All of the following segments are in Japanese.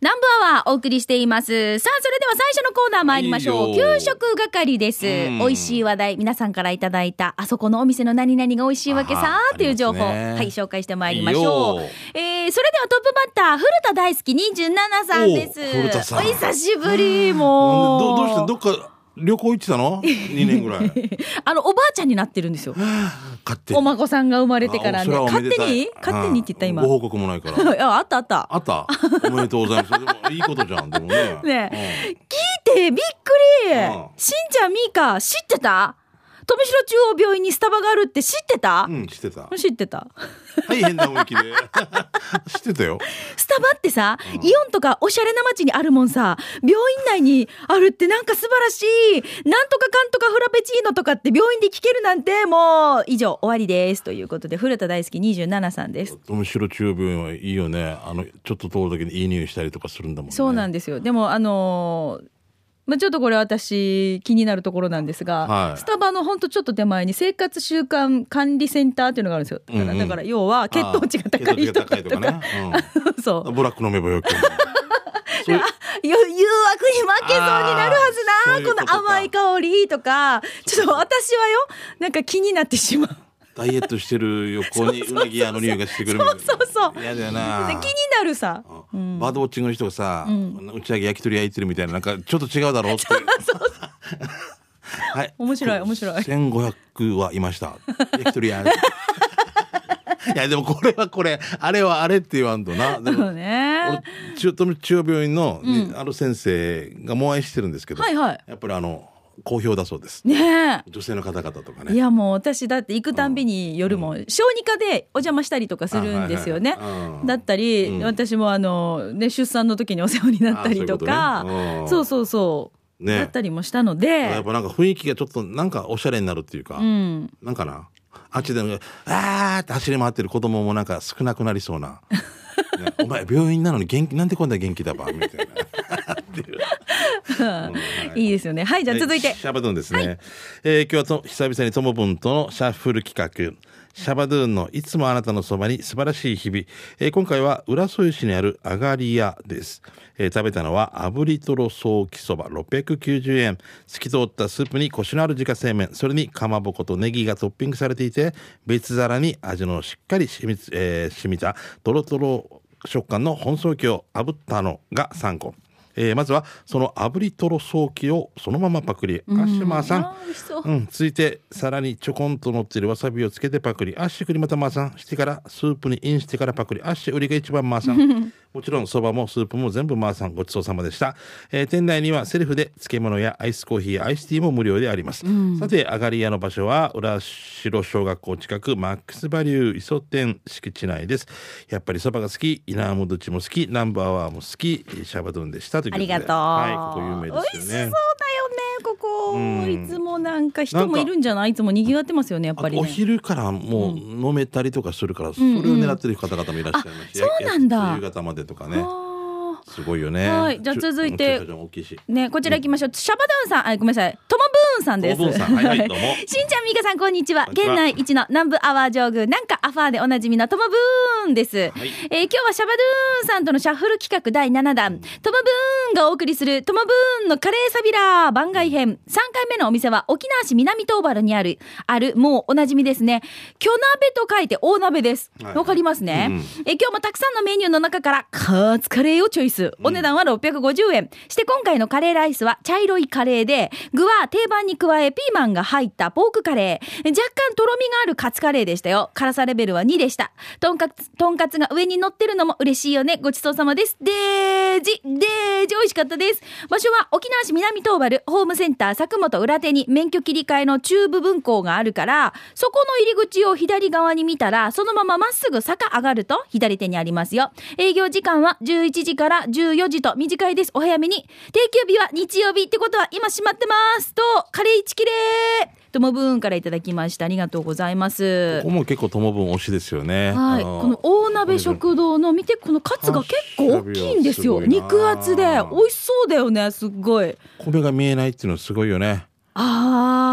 南部アワーお送りしています。さあ、それでは最初のコーナー参りましょう。いいよ給食係です。うん美味しい話題、皆さんからいただいた、あそこのお店の何々が美味しいわけさあーという情報、ねはい、紹介してまいりましょうい。えー、それではトップバッター、古田大好き27さんです。お久しぶり、もう。どどうしてどっか旅行行ってたの？2年ぐらい。あの、おばあちゃんになってるんですよ。勝手お孫さんが生まれてからね。勝手に？勝手にって言った今。うんご報告もないから。あ、あったあった。あった？おめでとうございます。でもいいことじゃん。でもね。ね聞いてびっくり。うん。しんちゃんみーか知ってた？富城中央病院にスタバがあるって知ってた？う、ん、うん、知ってた。知ってた。はい変な雰囲気で知ってたよ。スタバってさ、イオンとかおしゃれな街にあるもんさ病院内にあるってなんか素晴らしい。なんとかかんとかフラペチーノとかって病院で聞けるなんてもう以上終わりですということで古田大好き27さんです。富城中央病院はいいよね。あのちょっと通るだけでいい匂いしたりとかするんだもんね。そうなんですよ。でもあのーまあ、ちょっとこれ私気になるところなんですが、はい。スタバのほんとちょっと手前に生活習慣管理センターっていうのがあるんですよ。だから,、だから要は血糖値が高い人あー血糖値が高いとかね、そう。うん、ブラック飲めばよく 誘惑に負けそうになるはずなこの甘い香りとか。ちょっと私はよなんか気になってしまうダイエットしてる横に うなぎ屋の匂いがしてくる。みたいなそうそうそう。嫌だよな。で気になるさ。うん。バードウォッチングの人がさ、打ち上げ焼き鳥焼いてるみたいななんかちょっと違うだろうって。はい。面白い面白い。1500はいました。焼き鳥屋。いやでもこれはこれあれはあれって言わんとな。でそうもね。俺中富中央病院の、ねある先生がもう愛してるんですけど、はいはい。やっぱりあの好評だそうです。ねえ。女性の方々とかね。いやもう私だって行くたんびに夜も小児科でお邪魔したりとかするんですよね。だったり、うん。私もあの、ね、出産の時にお世話になったりとか。ね。うん。そうそうそう、ね。だったりもしたので。やっぱなんか雰囲気がちょっとなんかおしゃれになるっていうか、うん。なんかな。あっちでもあーって走り回ってる子供もなんか少なくなりそうな、ねお前病院なのに元気なんでこんな元気だば？みたいな。いいいいですよね。はいじゃあ続いて、はシャバドゥンですね、えー今日はと久々にともぶんとのシャッフル企画。シャバドゥンのいつもあなたのそばに素晴らしい日々、えー今回は浦添市にあるあがり屋です、えー食べたのは炙りとろソーキそば。690円。透き通ったスープにコシのある自家製麺。それにかまぼことネギがトッピングされていて別皿に味のしっかり染み,、えー染みたとろとろ食感の本ソーキを炙ったのが3個。えーまずはその炙りとろソーキをそのままパクリ、アッシュマーさんう。うん、続いてさらにちょこんと乗ってるわさびをつけてパクリ。アッシュクリまたマーさん。してからスープにインしてからパクリ。アッシュ売りが一番マーさん もちろんそばもスープも全部マーさんごちそうさまでした、えー店内にはセルフで漬物やアイスコーヒーアイスティーも無料であります、さてあがり屋の場所は浦城小学校近くマックスバリュー伊祖店敷地内です。やっぱりそばが好きイナームドチも好きナンバーワーも好きシャバドゥンでしたということで。ありがとう、はいここ有名ですよね。美味しそうだよねここ、うんいつもなんか人もいるんじゃない？いつも賑わってますよねやっぱりね。お昼からもう飲めたりとかするから、それを狙ってる方々もいらっしゃいますし、あそうなんだ。や夕方までとかね。あすごいよね。はい。じゃあ続いてねこちら行きましょう、シャバドゥンさん。あごめんなさい。トモブーンさんです。しんちゃんみーかさんこんにちは。県内一の南部アワー上宮。なんかアファーでおなじみのトモブーンです、い。えー今日はシャバドゥーンさんとのシャッフル企画第7弾、トモブーンがお送りするトモブーンのカレーサビラー番外編。3回目のお店は沖縄市南東原にあるあるもうおなじみですね。巨鍋と書いて大鍋です。わ、はい。かりますね、えー今日もたくさんのメニューの中からカーツカレーをチョイスお値段は650円、して今回のカレーライスは茶色いカレーで具は定番に加えピーマンが入ったポークカレー。若干とろみがあるカツカレーでしたよ。辛さレベルは2でした。とんかつとんかつが上に乗ってるのも嬉しいよね。ごちそうさまです。デージ。デージ。美味しかったです。場所は沖縄市南東原ホームセンター佐久本裏手に免許切り替えの中部分校があるからそこの入り口を左側に見たらそのまままっすぐ坂上がると左手にありますよ。営業時間は11時から14時と短いです。お早めに。定休日は日曜日ってことは今閉まってます。とカレー1切れ。ともぶーんからいただきましたありがとうございます。ここも結構ともぶん推しですよね。はい、この大鍋食堂の見てこのカツが結構大きいんですよ。す肉厚で美味しそうだよねすっごい。米が見えないっていうのはすごいよね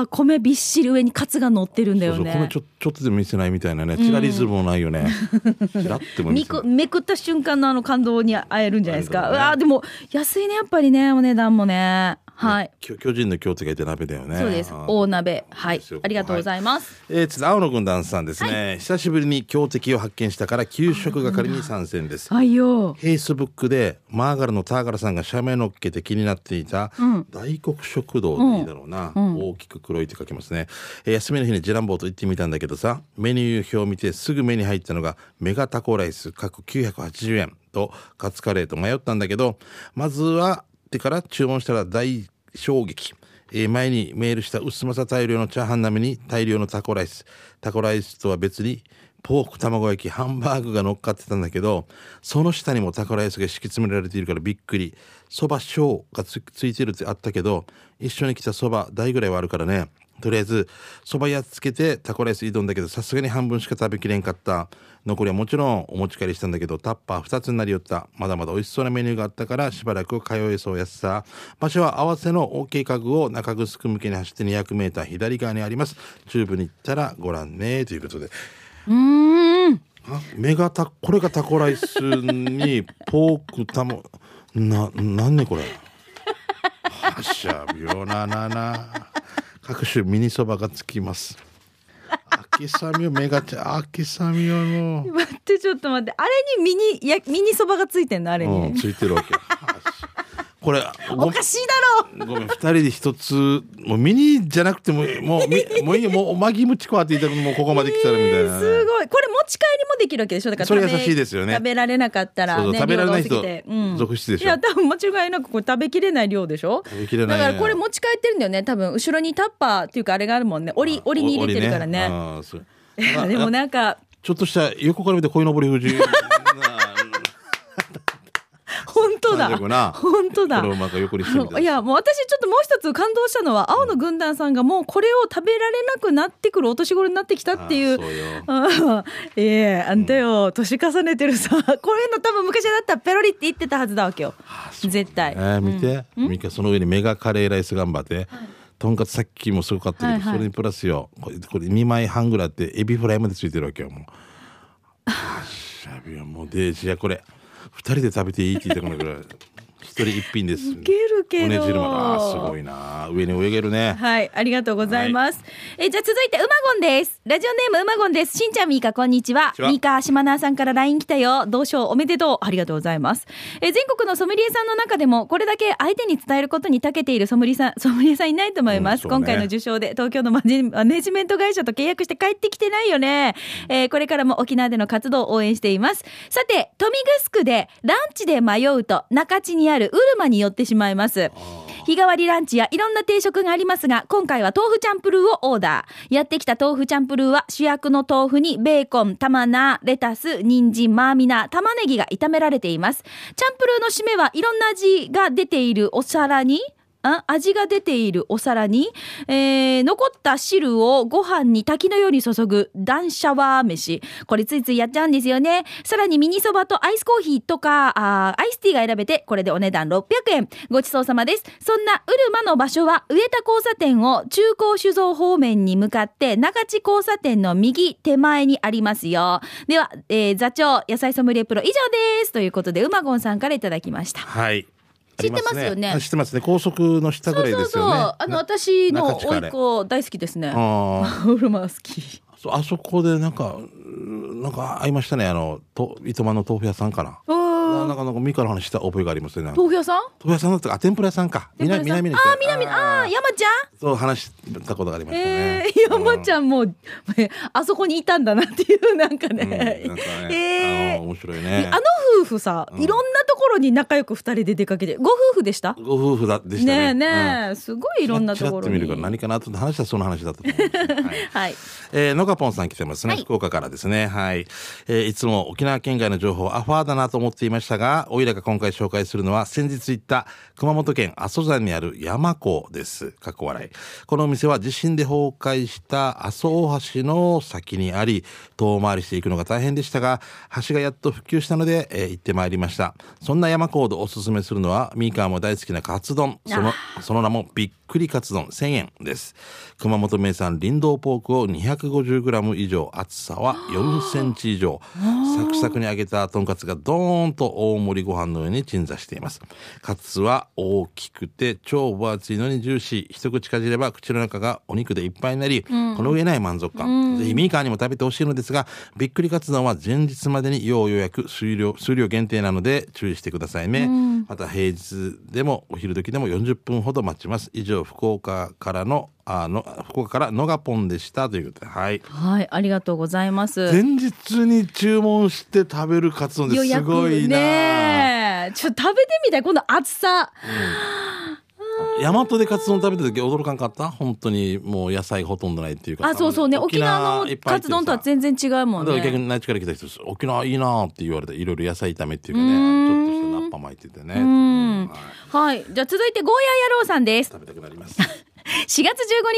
あー米びっしり上にカツが乗ってるんだよね。米ちょちょっとでも見せないみたいなね。チラリズムもないよね、チラってもめくった瞬間のあの感動に会えるんじゃないですか、うわーでも安いねやっぱりねお値段もねはい、巨人の京都がいて鍋だよね。そうです。大鍋。はい。ありがとうございます、えー、次青の軍団さんですね、久しぶりに強敵を発見したから給食係に参戦です。はいよ。フェイスブックでマーガルのターガラさんが社名乗っけて気になっていたうん。大黒食堂でいいだろうな、大きく黒いって書きますね、えー休みの日にジランボーと行ってみたんだけどさメニュー表を見てすぐ目に入ったのがメガタコライス各980円とカツカレーと迷ったんだけどまずはってから注文したら大衝撃。えー前にメールした薄政大量のチャーハン並みに大量のタコライス。タコライスとは別にポーク卵焼きハンバーグが乗っかってたんだけどその下にもタコライスが敷き詰められているからびっくり。そば小がつついてるってあったけど一緒に来たそば大ぐらいはあるからね。とりあえずそばやっつけてタコライス挑んだけどさすがに半分しか食べきれんかった。残りはもちろんお持ち帰りしたんだけどタッパー2つになりよった。まだまだ美味しそうなメニューがあったからしばらく通えそうやすさ。場所は合わせの OK 家具を中城向けに走って 200m 左側にあります。中部に行ったらご覧ねということで。うーん。あメガタこれがタコライスに ポークたもななんねこれ。はしゃびょななな各種ミニそばがつきます。秋雨をメガチャ秋雨をの待ってちょっと待って。あれにミニいやミニそばがついてんの？あれに、うんついてるわけこれごおかしいだろ。ごめん二人で一つもうミニじゃなくてももうみもういいよ。もうおまぎむちこわって言ったらもうここまで来たらみたいな、え ーすごい。これ持ち帰りもできるわけでしょ？だからそれ食べ優しいですよね。食べられなかったらね食べられない人続出でしょ。いや多分間違いなくこれ食べきれない量でしょ。食べきれないだからこれ持ち帰ってるんだよね。多分後ろにタッパーっていうかあれがあるもんね。折り折りに入れてるからね。でもなんかちょっとした横から見て鯉のぼり富士本当だ。本当だ。い。やもう私ちょっともう一つ感動したのは青の軍団さんがもうこれを食べられなくなってくるお年頃になってきたっていう。ええあんたよ年重ねてるさ こういうの多分昔だったらペロリって言ってたはずだわけよ絶対、えー見て、ミカその上にメガカレーライス頑張って、とんかつさっきもすごかったけど、はいはい。それにプラスよ。これこれ2枚半ぐらいあってエビフライまでついてるわけよもう。あしゃびよもうデージやこれ二人で食べていいって言ってこのぐらい。一人一品ですウケるけどあーすごいな上に泳げるねはい、ありがとうございます。え、じゃあ続いて、うまごんです。ラジオネームうまごんです。しんちゃん、みーか、こんにちは。みーか、しまなーさんから LINE 来たよ。同賞おめでとう。ありがとうございます。え、全国のソムリエさんの中でも、これだけ相手に伝えることに長けているソムリエさん、ソムリエさんいないと思います。うんね今回の受賞で、東京のマネジメント会社と契約して帰ってきてないよね。えーこれからも沖縄での活動を応援しています。さて、豊見城でランチで迷うと、中地にあるウルマに寄ってしまいます。日替わりランチやいろんな定食がありますが、今回は豆腐チャンプルーをオーダー。やってきた豆腐チャンプルーは主役の豆腐にベーコン、玉菜、レタス、人参、マーミナ、玉ねぎが炒められています。チャンプルーの締めはいろんな味が出ているお皿に、あ味が出ているお皿に、えー残った汁をご飯に滝のように注ぐダンシャワー飯。これついついやっちゃうんですよね。さらにミニそばとアイスコーヒーとか、あアイスティーが選べて、これでお値段600円。ごちそうさまです。そんなウルマの場所は、上田交差点を中高酒造方面に向かって、中地交差点の右手前にありますよ。では、えー座長、野菜ソムリエプロ以上です。ということで、うまごんさんからいただきました。はい知ってますよね。知ってますね。高速の下ぐらいですよね。あの、私の中地カレー甥っ子大好きですね。あウ ルマ好き。そうあそこでなんかうんなんか会いましたね。あのと糸満の豆腐屋さんかなあなんかなんかミカの話した覚えがありますね豆腐屋さん？豆腐屋さんだったか。あ天ぷら屋さんか。南南にあー、南、ああー、山ちゃん？そう話したことがありましたえねー、山ちゃんも、え あそこにいたんだなっていう、なんかうんね。なんえー。あの面白いね。あの夫婦さ、いろんなところに仲良く二人で出かけて、ご夫婦でした？ご夫婦だでしたね。ねえねえ、すごいいろんなところに。から何かなと話したらその話だったと思うんです。け どはい。はい。えー、のがぽんさん来てますね、はい。福岡からですね。はい。えーいつも沖縄県外の情報アファーだなと思っていましたが、おいらが今回紹介するのは先日行った熊本県阿蘇山にある山港です。かっこ笑い。このお店は地震で崩壊した阿蘇大橋の先にあり、遠回りしていくのが大変でしたが、橋がやっと復旧したので、えー行ってまいりました。そんな山コードおすすめするのはミーカーも大好きなカツ丼そのその名もびっくりカツ丼1000円です。熊本名産林道ポークを 250g 以上厚さは4センチ以上。サクサクに揚げたとんかつがドーンと大盛りご飯の上に鎮座しています。カツは大きくて超分厚いのにジューシー。一口かじれば口の中がお肉でいっぱいになり、この上ない満足感、ぜひミーカーにも食べてほしいのですがびっくりカツ丼は前日までに要予約数量数量限定なので注意してくださいね、また平日でもお昼時でも40分ほど待ちます。以上福岡からのあの福岡からのがぽんでしたということではい。はい、ありがとうございます。前日に注文して食べるカツ丼ですすごいな、ねえちょっと食べてみたい。この厚さ。大和でカツ丼食べた時驚かんかった？本当にもう野菜ほとんどないっていうかあそうそうね。沖縄のカツ丼とは全然違うもんだから逆ねに内地から来た人です沖縄いいなって言われていろいろ野菜炒めっていうかねちょっとしたナッパ巻いててね。んうん。はい。はい。じゃあ続いてゴーヤ野郎さんです。食べたくなります。4月15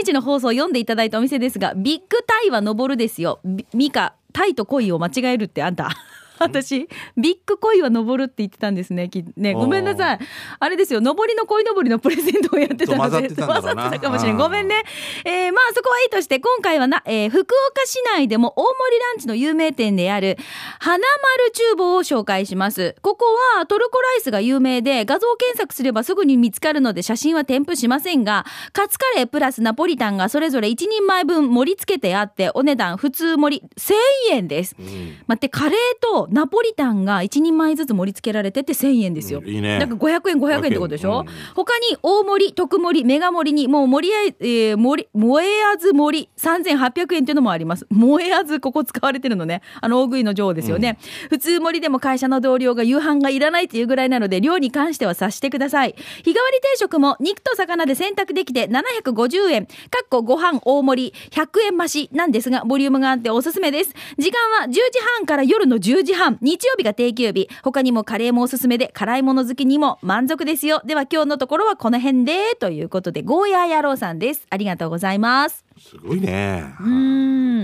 日の放送を読んでいただいたお店ですがビッグタイは登るですよ。ビミカタイと恋を間違えるってあんた 私ビッグ恋は登るって言ってたんですねきねごめんなさい。あれですよ登りの恋登りのプレゼントをやってたのでと混ざってたかもしれん。うんごめんね。えーまあそこはいいとして今回はな、えー福岡市内でも大森ランチの有名店である花丸厨房を紹介します。ここはトルコライスが有名で画像検索すればすぐに見つかるので写真は添付しませんがカツカレープラスナポリタンがそれぞれ1人前分盛り付けてあってお値段普通盛り1000円です、うん。待ってカレーとナポリタンが1人前ずつ盛り付けられてて1000円ですよ、うんいいね。だから500円500円ってことでしょ、うん。他に大盛り特盛りメガ盛りにもう盛りあえ、えー、盛り燃えあず盛り3800円っていうのもあります。燃えあずここ使われてるのね。あの大食いの女王ですよね、普通盛りでも会社の同僚が夕飯がいらないっていうぐらいなので量に関しては察してください。日替わり定食も肉と魚で選択できて750円。かっこご飯大盛り100円増しなんですがボリュームがあっておすすめです。時間は10時半から夜の10時半日曜日が定休日。他にもカレーもおすすめで辛いもの好きにも満足ですよ。では今日のところはこの辺でということでゴーヤー野郎さんです。ありがとうございます。すごいね。うー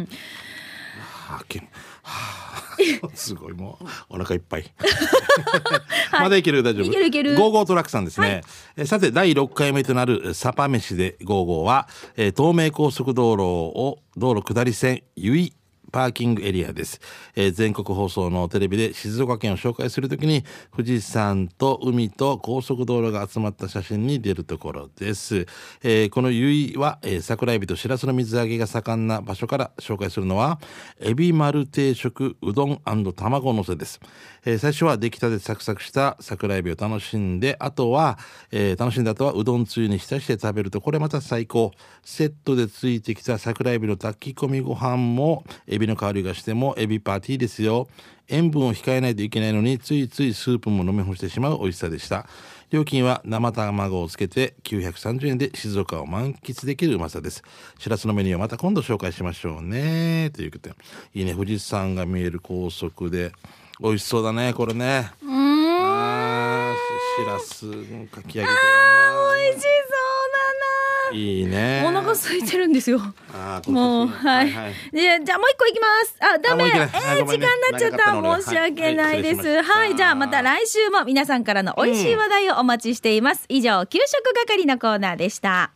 ん。はあけはあ すごいもうお腹いっぱ い。まだいける？大丈夫？いけるいける。ゴーゴートラックさんですね、えさて第6回目となるサパ飯でゴーゴーは、えー東名高速道路を道路下り線由比パーキングエリアです、えー全国放送のテレビで静岡県を紹介するときに富士山と海と高速道路が集まった写真に出るところです、えーこの由比は、えー桜エビとしらすの水揚げが盛んな場所から紹介するのはエビ丸定食うどん卵のせです、えー最初は出来たてサクサクした桜エビを楽しんであとは、えー楽しんだ後はうどんつゆに浸して食べるとこれまた最高。セットでついてきた桜エビの炊き込みご飯もエビの香りがしてもエビパーティーですよ。塩分を控えないといけないのについついスープも飲み干してしまう美味しさでした。料金は生卵をつけて930円で静岡を満喫できるうまさです。しらすのメニューはまた今度紹介しましょうね。ということでいいね富士山が見える高速で美味しそうだねこれね。うーん。あーししらすかき揚げて美味しそう。だいいねなお腹空いてるんですよもう、はい。でじゃあもう一個いきます。あ、ダメ。えー時間になっちゃった申し訳ないです。はい。じゃあまた来週も皆さんからの美味しい話題をお待ちしています。以上、給食係のコーナーでした。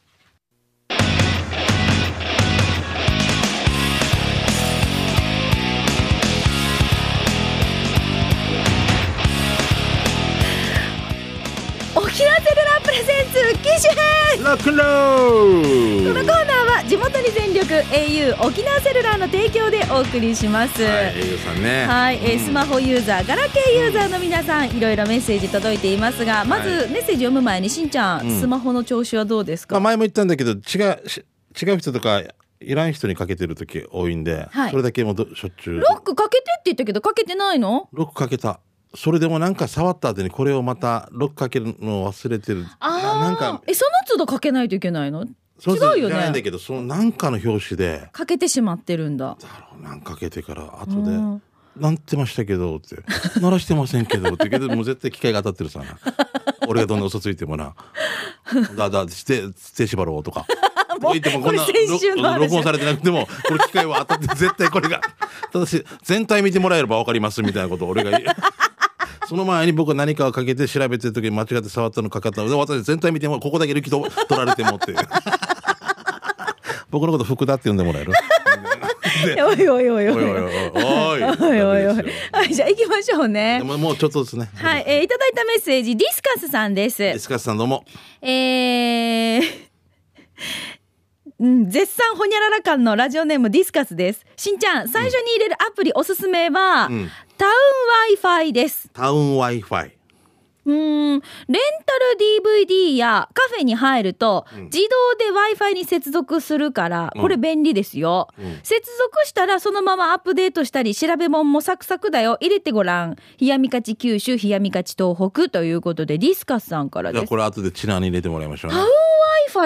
沖縄セルラープレゼンツ機種編。ロックンロこール。のコーナーは地元に全力 au 沖縄セルラーの提供でお送りします。は、はいい、栄養さんね。えーうん。スマホユーザー、ガラケーユーザーの皆さん、いろいろメッセージ届いていますが、まずはいメッセージ読む前に、しんちゃん、うん。スマホの調子はどうですか、まあ、前も言ったんだけど違うし違う人とかいらん人にかけてる時多いんで、はい。それだけもしょっちゅう。ロックかけてって言ったけど、かけてないの？ロックかけたそれでもなんか触った後にこれをまたロックかけるのを忘れてる。あななんかあ、え、その都度かけないといけないの？そう違うよじゃないんだね。けどそのなんかの表紙で。かけてしまってるんだ。だろうなんかかけてから後でうん「なんてましたけど」って「鳴らしてませんけど」って言うけどもう絶対機械が当たってるさ。な俺がどんな嘘ついてもな「だだして停止払おう」とか。もうこんな録録音されてなくてもこれ機械は当たって 絶対これがただし全体見てもらえれば分かりますみたいなことを俺が言う。その前に僕は何かをかけて調べてる時に間違って触ったのかかったので私全体見てもここだけ抜きと取られてもって僕のこと福田って呼んでもらえる？おいおいおいおい。おいおいおいおい。はい、じゃあ行きましょうねで。ももうちょっとですねはい、えーいただいたメッセージ、ディスカスさんです。エスカスさんどうもえー、うん、絶賛ほにゃらら感のラジオネームディスカスです。しんちゃん、最初に入れるアプリおすすめは、んタウン Wi-Fi です。タウン Wi-Fi うーん、レン DVD やカフェに入ると、自動で Wi-Fi に接続するから、これ便利ですよ。接続したらそのままアップデートしたり、調べ物もサクサクだよ。入れてごらん。冷やみかち九州、冷やみかち東北ということで、ディスカスさんからです。じゃあこれ後でチナに入れてもらいましょうねタウン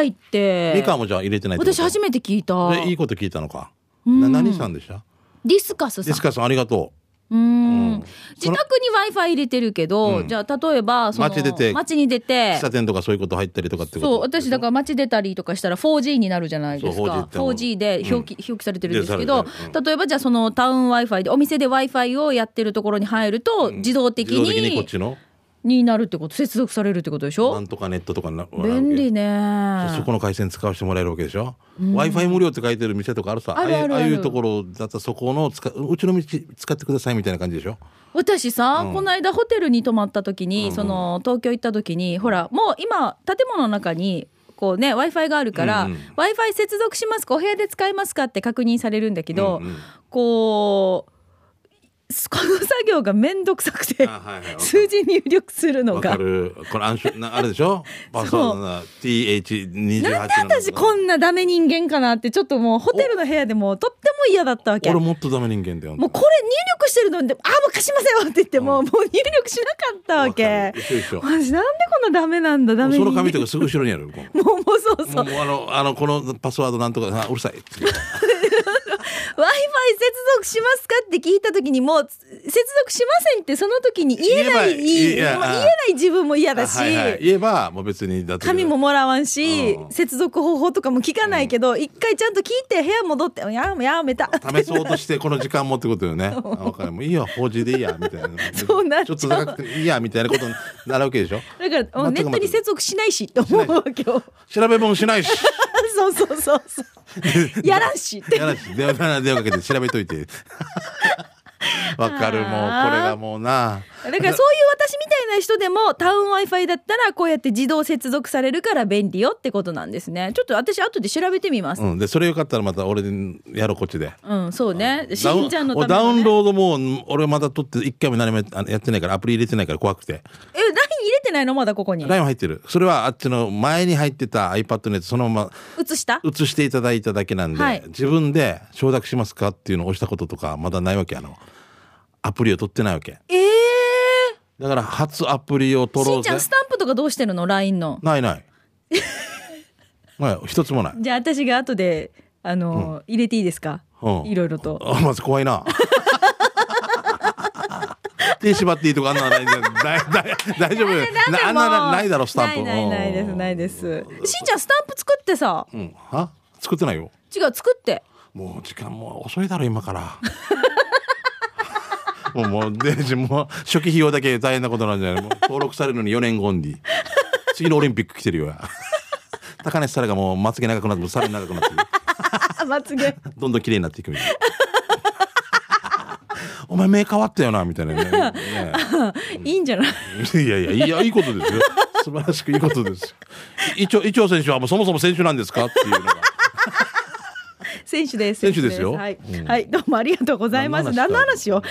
Wi-Fi って。ミカもじゃあ入れてない私初めて聞いた。でいいこと聞いたのかな何さんでした？ディスカスさんディス。カスさんありがとうーん。自宅に Wi-Fi 入れてるけど、うん。じゃあ例えばその街出て街に出うて喫茶店とかそういうこと入ったりとかってこと？そう私だから街出たりとかしたら 4G になるじゃないですそう 4G かっての。は 4G で表記,、表記されてるんですけでど例えばじゃあそのタウン Wi-Fi でお店で Wi-Fi をやってるところに入ると、自動的自動的にこっにちの？になるってこと接続されるってことでしなょんとかネットとかな便利ね。そこの回線使わせてもらえるわけでしょ、w i f i 無料って書いてる店とかあるさあるある。あるああいうところだったらそこの使うちの道使ってくださいみたいな感じでしょ？私さ、うん。この間ホテルに泊まった時に、その東京行った時にほらもう今建物の中にこうね w i f i があるから、うんうん。w i f i 接続しますかお部屋で使えますかって確認されるんだけど、うんうん。こうこの作業がめんどくさくてあはいはい数字入力するのわがかる。これ暗証なあれでしょ？パスワードな TH28 なんで私こんなダメ人間かなってちょっともうホテルの部屋でもうとっても嫌だったわけ。俺もっとダメ人間だよもうこれ入力してるので、あ、もう貸しませんよって言っても、もう入力しなかったわけ。私なんでこんなダメなんだ、ダメ人間。その紙とかすぐ後ろにあるもう。もう、そう。そう。もうあのあのこのパスワードなんとかあうるさい Wi-Fi 接続しますかって聞いた時にもう、接続しませんってその時に言えない、言えない自分も嫌だし、はいはい、言えばもう別にだって紙ももらわんしう、ん接続方法とかも聞かないけど、一回ちゃんと聞いて部屋戻って、やめやめた。試そうとしてこの時間もってことよね。かる。もういいよ、法事でいいや、みたいな。そうなっちょっと高くていいや、みたいなことになるわけでしょ。だから、ネットに接続しないしって思うわけよ。調べ物しないし。そうそうそうそう。やらんしって。やらし、電話電話かけて調べといて。わかる、もう、これがもうな。だからそういう私みたいな人でもタウン Wi-Fi だったらこうやって自動接続されるから便利よってことなんですね。ちょっと私後で調べてみます。うん、で、それよかったらまた俺にやろう、こっちで。うん、そうね。しダウンんちゃんのためダウ。ンロードもう俺まだ取って一回も何もややってないからアプリ入れてないから怖くてえ、LINE 入れてないの？まだここに。LINE 入ってる。それはあっちの前に入ってた iPad のやつそのまま映した？移していただいただけなんで、はい。自分で承諾しますかっていうのを押したこととかまだないわけ。あのアプリを取ってないわけ。ええだから初アプリを取ー。しろうぜ。んちゃんスタンプとかどうしてるの ?LINE の。ないない。はい。一つもない。じゃあ私が後で、あのー入れていいですか？うん。いろいろと。あまず怖いな手縛っていいとかあんなのない。大丈夫あんななないだろスタンプ。ないないです、ないです。しんちゃんスタンプ作ってさ。うん。は？作ってないよ。違う、作って。もう時間もう遅いだろ今から。もうもうデジもう初期費用だけ大変なことなんじゃない。もう登録されるのに4年後に。次のオリンピック来てるよ。高梨沙羅がもうまつげ長くなってさらに長くなって まつげ。どんどん綺麗になっていくみたいなお前目変わったよなみたいなね。ねいいんじゃない？いやいやいやいいことですよ。素晴らしくいいことですよ。一応一応選手はもうそもそも選手なんですか？っていうのが選手です。選手ですよはい、うんはい、どうもありがとうございます。何の話話を？はい、さ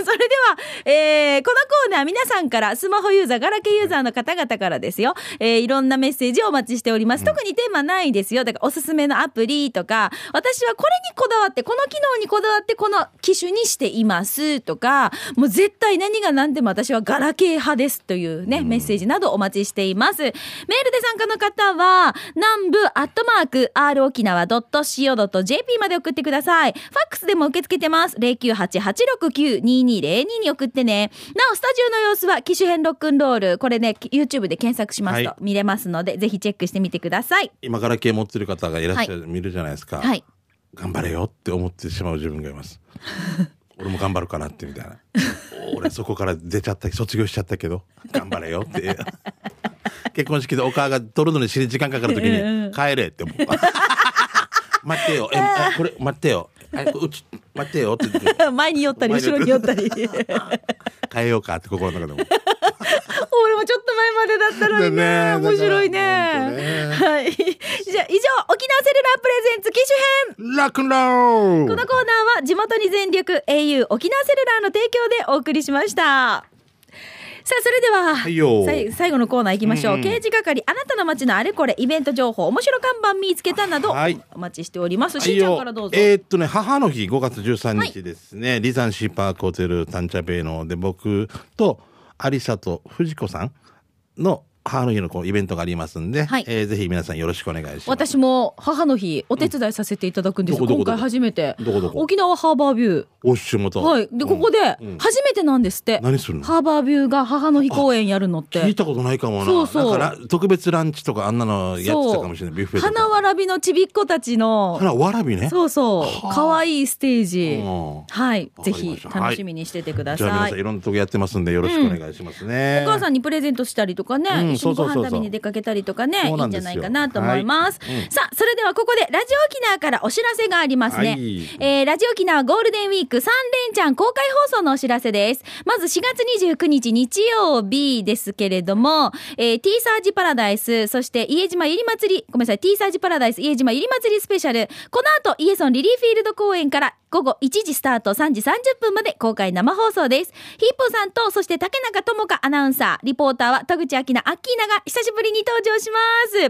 あ、それでは、えーこのコーナー、皆さんから、スマホユーザー、ガラケーユーザーの方々からですよ。えーいろんなメッセージをお待ちしております。特にテーマないですよ。だから、おすすめのアプリとか、私はこれにこだわって、この機能にこだわって、この機種にしていますとか、もう絶対何が何でも私はガラケー派ですというね、メッセージなどお待ちしています。メールで参加の方は、南部アットマーク、r 沖縄 .co.jp まで送ってください。ファックスでも受け付けてます。098-869-2202に送ってね。なお、スタジオの様子は、機種編ロックンロール。これね、YouTube で検索しますとはい見れますので、ぜひチェックしてみてください。今から系持ってる方がいらっしゃる、見るじゃないですか、はい。頑張れよって思ってしまう自分がいます 俺も頑張るかなってみたいな俺そこから出ちゃった卒業しちゃったけど頑張れよって 結婚式でお母が取るのに死に時間かかる時に帰れって思う 待ってよ。ええこれ待ってよ。待ってよって 前に寄ったり後ろに寄ったり。変えようかって心の中でも。俺もちょっと前までだったのにね。面白いね。はい。じゃあ以上沖縄セルラープレゼンツ機種編。ラックンロー。ルこのコーナーは地元に全力 au 沖縄セルラーの提供でお送りしましたさあそれでは、はい最後のコーナー行きましょう、うん刑事係あなたの街のあれこれイベント情報面白看板見つけたなど、はい。お待ちしております。はいしんちゃんよからどうぞ、えーっとね母の日5月13日ですね、リザンシーパークホテルタンチャベイの。で僕と有里藤子さんの母の日のこうイベントがありますんで、はい。えーぜひ皆さんよろしくお願いします。私も母の日お手伝いさせていただくんです。よ、ど今回初めて。どこどこ？沖縄ハーバービュー。お仕事はい。でここでうん初めてなんですって、何するの？ハーバービューが母の日公演やるのって。聞いたことないかもな。そうそう。なんかラ特別ランチとかあんなのやってたかもしれない。ビュッフェとか。花わらびのちびっ子たちの花わらびね。そうそう。はあ。可愛いステージ。うん。はい。ぜひ楽しみにしててくだじゃあ皆さいさんいろんなとこやってますんでよろしくお願いしますね、お母さんにプレゼントしたりとかね、うん一緒にごそうそうそう。そう飯食べに出かけたりとかねいいんじゃないかなと思います、さあそれではここでラジオ沖縄からお知らせがありますね、はい。えーラジオ沖縄ゴールデンウィーク3連チャン公開放送のお知らせです。まず4月29日日曜日ですけれども、えー、T サージパラダイスそして家島ゆり祭りごめんなさい T サージパラダイス家島ゆり祭りスペシャル。この後イエソンリリーフィールド公演から午後1時スタート3時30分まで公開生放送です。ヒープーさんと、そして竹中智香アナウンサー、リポーターは田口明菜、アッキーナが久しぶりに登場しま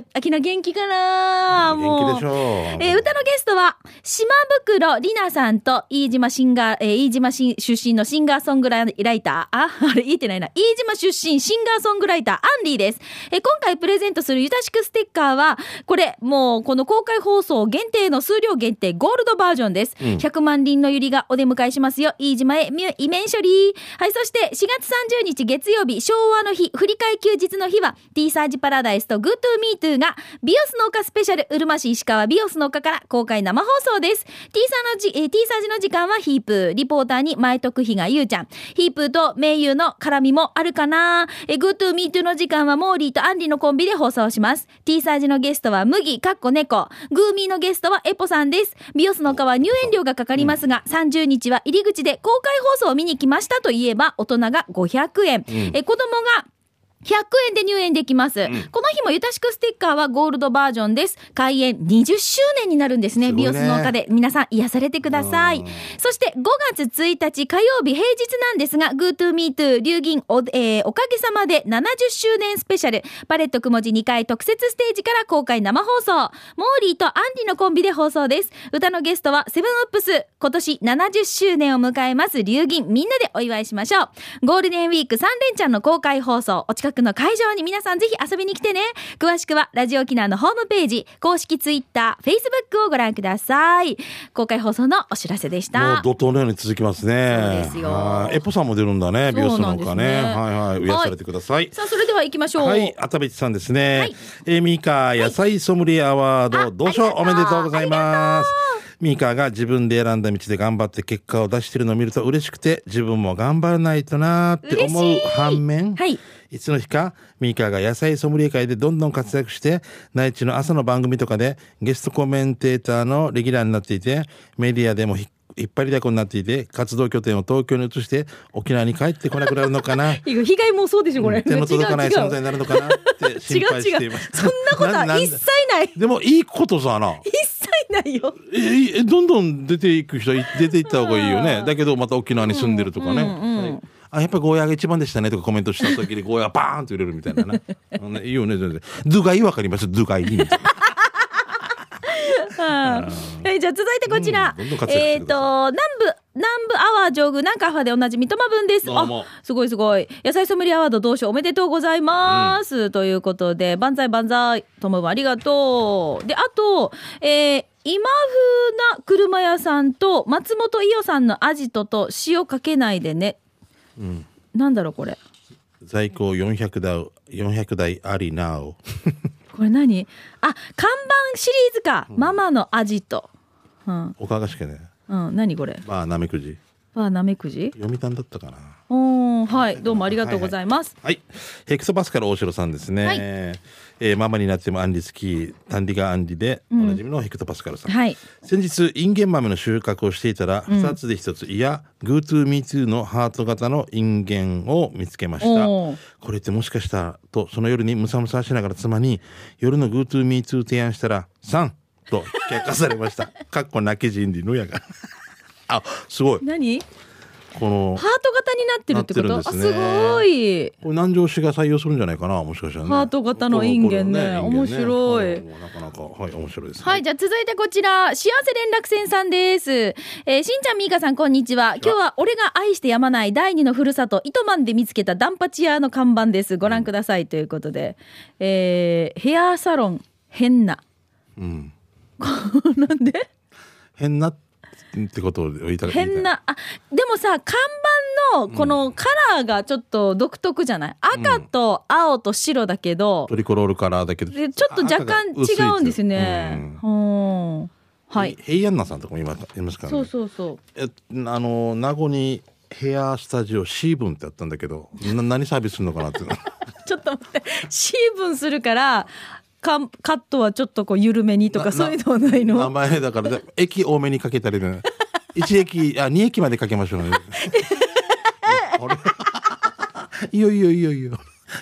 す。アキナ元気かな？元気でしょうえー歌のゲストは、島袋里奈さんと、飯島シンガー、えー飯島し出身のシンガーソングライター、あ、あれ言えてないな。飯島出身シンガーソングライター、アンリーです。えー今回プレゼントするゆたしくステッカーは、これ、もう、この公開放送限定の数量限定ゴールドバージョンです。うん100万輪のゆりがお出迎えしますよ。飯島へ、みイメン処理。はい、そして4月30日月曜日、昭和の日、振り替え休日の日は、T サージパラダイスと Good to Me Too が、ビオスの丘スペシャル、うるま市石川ビオスの丘から公開生放送です。T サのじ、えー T サージの時間はヒープー、リポーターに前徳比がゆうちゃん、ヒープーと名優の絡みもあるかなえー Good to Me Too の時間はモーリーとアンリのコンビで放送します。T サージのゲストは麦、かっこ猫、グーミーのゲストはエポさんです。ビオスの丘は入園料がかかりますが、30日は入り口で公開放送を見に来ましたといえば、大人が500円。え子供が100円で入園できます。この日もゆたしくステッカーはゴールドバージョンです。開園20周年になるんですね。ねビオスの丘で皆さん癒されてくださいうん。そして5月1日火曜日平日なんですが、GoToMeToo 流銀お,、えーおかげさまで70周年スペシャルパレットくもじ2回特設ステージから公開生放送。モーリーとアンディのコンビで放送です。歌のゲストはセブンアップス。今年70周年を迎えます流銀みんなでお祝いしましょう。ゴールデンウィーク3連チャンの公開放送。お近くの会場に皆さんぜひ遊びに来てね。詳しくはラジオ沖縄のホームページ、公式ツイッター、フェイスブックをご覧ください。公開放送のお知らせでしもうた。怒涛のように続きますね。そうですよはいエポさんも出るんだね、美容室のそうなんですね丘ね。はいはい、癒されてください。さあ、それでは行きましょう。はい、あたべちさんですね。はいえーミカ野菜ソムリエアワード、あ同賞ありがとうおめでとうございます。ミカが自分で選んだ道で頑張って結果を出してるのを見ると嬉しくて、自分も頑張らないとなーって思う反面、はい。いつの日か、ミカが野菜ソムリエ会でどんどん活躍して、内地の朝の番組とかでゲストコメンテーターのレギュラーになっていて、メディアでもひ引っ張りだこになっていて、活動拠点を東京に移して沖縄に帰ってこなくなるのかな？被害もそうでしょ、これ。手の届かない存在になるのかなって心配しています。そんなことは一切ない。でもいいことさな。一切ないよ。ええどんどん出ていく人い出ていった方がいいよね。だけどまた沖縄に住んでるとかね。はいあやっぱゴーヤが一番でしたねとかコメントした時にゴーヤバーンと入れるみたいなね。いいよね全然。ドゥガイわかりますドゥガイみたいな。はい、じゃあ続いてこちら。うんえっ、と、南部、南部アワー上宮、南カファでおなじみ、とまぶんです。あ、すごいすごい。野菜ソムリエアワード同賞おめでとうございます。ということで、万歳万歳。とまぶんありがとう。で、あと、えー今風な車屋さんと松本伊代さんのアジトと塩かけないでね。うんなんだろうこれ。在庫400台400台ありなお。これ何？あ、看板シリーズか。ママのアジト。うん。おかがしかね。うん。何これ？まあなめくじ。はなめくじ読谷だったかなおーはいどうもありがとうございます、はい。ヘクソパスカル大城さんですね。はいえーママになってもアンリスキー、タンディガアンリで、おなじみのヘクソパスカルさん。はい先日、インゲン豆の収穫をしていたら、二つで一つ、いや、GoToMeToo のハート型のインゲンを見つけました。これってもしかしたら、と、その夜にムサムサしながら妻に、夜の GoToMeToo 提案したら、3! と、却下されました。かっこ泣き人理のやが。あ、すごい。何？この、ハート型になってるってこと？すね。あすごい。これ南城市が採用するんじゃないかなもしかしたらね。ハート型のインゲンねこのこの面白いうんなかなかはい。面白いですね。はい、じゃあ続いてこちら、幸せ連絡船さんです。えーしんちゃん、みーかさん、こんにちは。今日は俺が愛してやまない第二のふるさと、糸満で見つけたダンパチ屋の看板です。ご覧ください。ということで、えーヘアサロン、変な。うん。なんで？変なってことを言いたかった変な、あ、でもさ、看板のこのカラーがちょっと独特じゃない？赤と青と白だけど、トリコロールカラーだけど。でちょっと若干違うんですよね。うん。ははい。ヘイヤンナさんとかもいますいますからね。そうそうそう。えあの名護にヘアスタジオシーブンってあったんだけどな何サービスするのかなって ちょっと待って、シーブンするから、カンカットはちょっとこう緩めにとかなそういうのはない名の前だからで駅多めにかけたりね。1駅あ2駅までかけましょうね。あ れいいよいいよいいよいいよ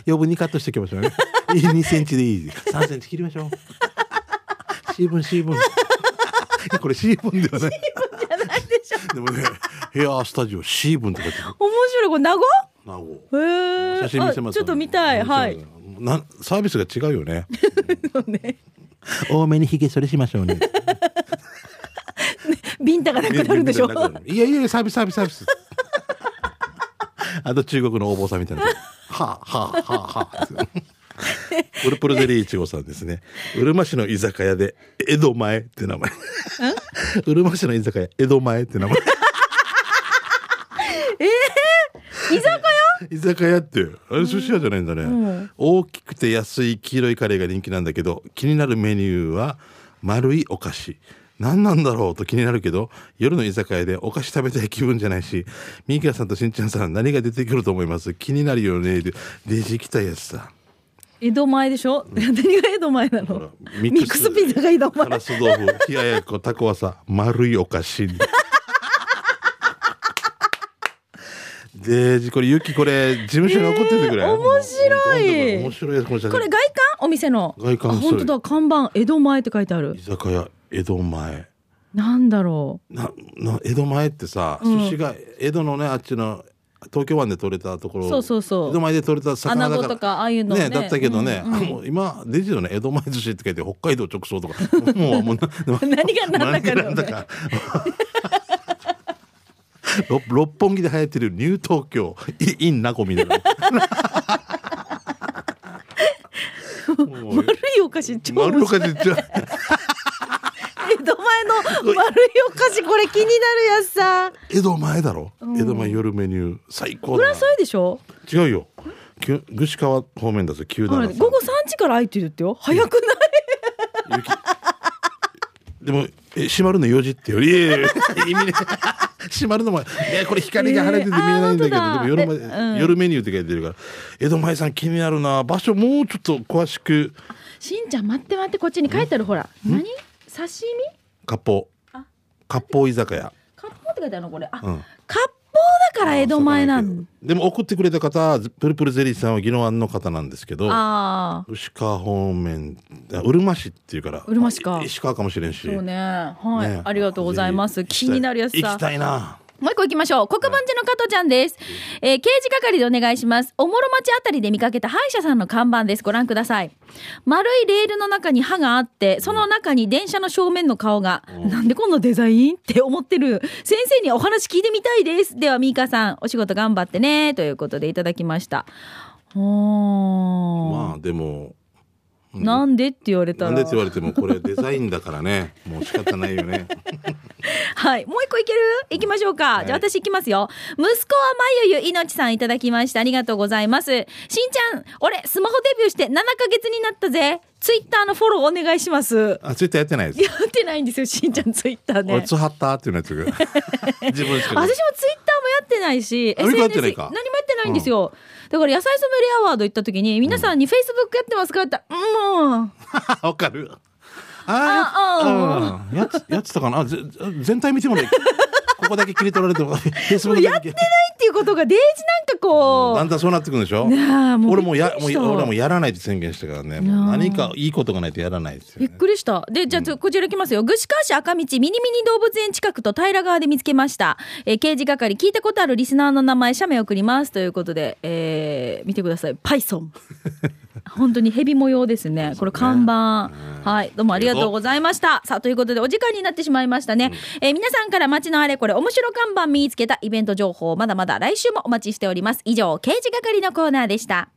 余分にカットしていきましょうね。2センチでいい。3センチ切りましょう。シーブンシーブン。いやこれシーブンではない。じゃないでしょ。でもねヘアスタジオシーブンって書いてある。面白い、これ名護？名護。へえ。写真見せますあちょっと見たい。はい。なサービスが違うよね。ね。多めにひげ剃りしましょうね。ビンタがなくなるんでしょ。いやいやサービスサービスサービス。あと中国のお坊さんみたいな。はあはあはあは。あプルプルゼリーいちごさんですね。うるま市の居酒屋で江戸前って名前。うるま市の居酒屋江戸前って名前居酒屋居酒屋ってあれ寿司屋じゃないんだね、ん。大きくて安い黄色いカレーが人気なんだけど気になるメニューは丸いお菓子。何なんだろうと気になるけど夜の居酒屋でお菓子食べたい気分じゃないしミーカさんとしんちゃんさん何が出てくると思います？気になるよねでレジ行きたいやつさ江戸前でしょ？何が江戸前なの？ミックスピザが江戸前。ガラス豆腐冷ややっこタコはさ丸いお菓子でこれゆきこれ事務所に怒っててくれ、えー面白い。面白いこれ外観？お店の？外観あ本当だ。看板。江戸前って書いてある。居酒屋江戸前。なんだろなな江戸前ってさうん。寿司が江戸のねあっちの東京湾で取れたところ。そうそうそう。江戸前で取れたう魚だとかああいうのね。ねだったけどね、うんうん今出てるよね江戸前寿司って書いて北海道直送とか。もうもうな 何が何だかね。何が何だか六六本木で流行ってるニュー東京イインナコみたいな。丸いお菓子超丸面白い岡でじゃ江戸前の丸いお菓子これ気になるやつさ。江戸前だろ、うん。江戸前夜メニュー最高だな。浦添でしょ？違うよ。きゅ串川方面だぜ急な午後3時から開いてるってよ。早くない？雪。でもえ閉まるの4時ってより。いやいやいや意味ね。閉まるのもいやこれ光が晴れてて見えないんだけど、えーでも夜まで、うん。夜メニューって書いてるから。江戸前さん気になるな。場所もうちょっと詳しく。しんちゃん待って待ってこっちに書いてあるほら。何？刺身？割烹。あ。割烹居酒屋。割烹って書いてあるのこれ。あうん。割から江戸前なんでも送ってくれた方プルプルゼリーさんは宜野湾の方なんですけど牛川方面あうるま市っていうからうるま市か。あ石川かもしれんし。そうね。はい、ね。ありがとうございます。気になるやつさ行きたいなもう一個行きましょう。国分寺の加藤ちゃんです。えー刑事係でお願いします。おもろ町あたりで見かけた歯医者さんの看板です。ご覧ください。丸いレールの中に歯があって、その中に電車の正面の顔が、なんでこんなデザインって思ってる？先生にお話聞いてみたいです。では、ミーカさん、お仕事頑張ってね。ということでいただきました。まあでもなんでって言われたら。なんでって言われてもこれデザインだからねもう仕方ないよね はい。もう一個いける？いきましょうか。じゃあ私いきますよ。息子はまゆゆいのちさんいただきました。ありがとうございます。しんちゃん、俺、スマホデビューして7ヶ月になったぜ。ツイッターのフォローお願いします。あツイッターやってないですやってないんですよ、しんちゃんツイッターね。俺ツハッターっていうやつが 自分私もツイッターもやってないし、あ何もないんですよ。だから野菜ソムリエアワード行った時に、皆さんにフェイスブックやってますかって言ったら、うん。わかる。ああやっうん。やつやってたかな？あぜ全体見てもねここだけ切り取られても やってないっていうことがデージなんかこう、だんだんそうなってくるんでしょもう俺もやもう俺もやらないって宣言したからね何かいいことがないとやらないですよびっねくりした。で、じゃあ、つこちら行きますよ。串川市赤道ミニミニ動物園近くと平川で見つけました。えー刑事係、聞いたことあるリスナーの名前、写メ送ります。ということで、えー見てください。パイソン。本当にヘビ模様ですね。これ看板。はい。どうもありがとうございました。さあ、ということで、お時間になってしまいましたね。えー皆さんから街のあれこれ、面白看板見つけたイベント情報、まだまだ来週もお待ちしております。以上、刑事係のコーナーでした。